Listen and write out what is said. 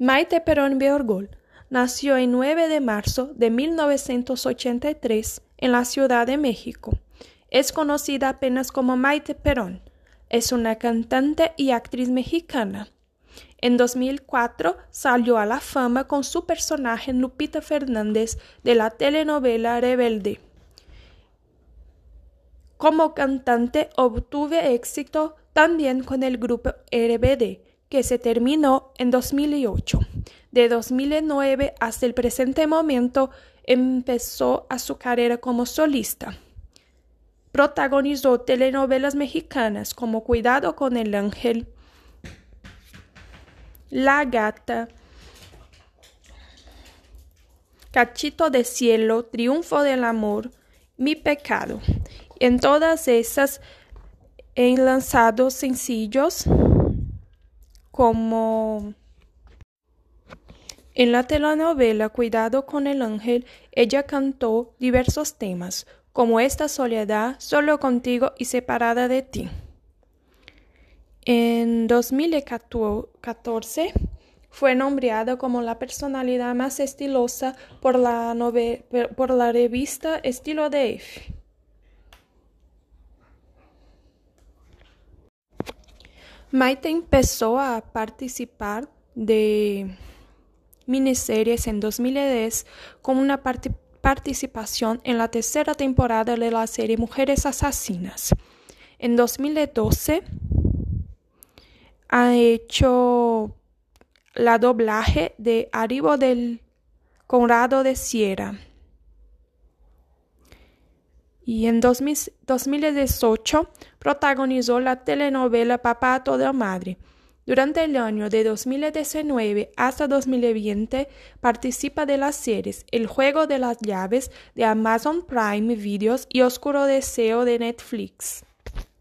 Maite Perón Beorgol nació el 9 de marzo de 1983 en la Ciudad de México. Es conocida apenas como Maite Perón. Es una cantante y actriz mexicana. En 2004 salió a la fama con su personaje Lupita Fernández de la telenovela Rebelde. Como cantante obtuvo éxito también con el grupo RBD, que se terminó en 2008. De 2009 hasta el presente momento empezó a su carrera como solista. Protagonizó telenovelas mexicanas como Cuidado con el Ángel, La Gata, Cachito de Cielo, Triunfo del Amor, Mi Pecado. En todas esas han lanzado sencillos como en la telenovela Cuidado con el ángel, ella cantó diversos temas, como Esta soledad, Solo contigo y Separada de ti. En 2014 fue nombrada como la personalidad más estilosa por la, revista Estilo de F. Maite empezó a participar de miniseries en 2010 con una participación en la tercera temporada de la serie Mujeres Asesinas. En 2012 ha hecho la doblaje de Arribo del Conrado de Sierra. Y en 2018 protagonizó la telenovela Papá toda madre. Durante el año de 2019 hasta 2020 participa de las series El juego de las llaves de Amazon Prime Videos y Oscuro Deseo de Netflix.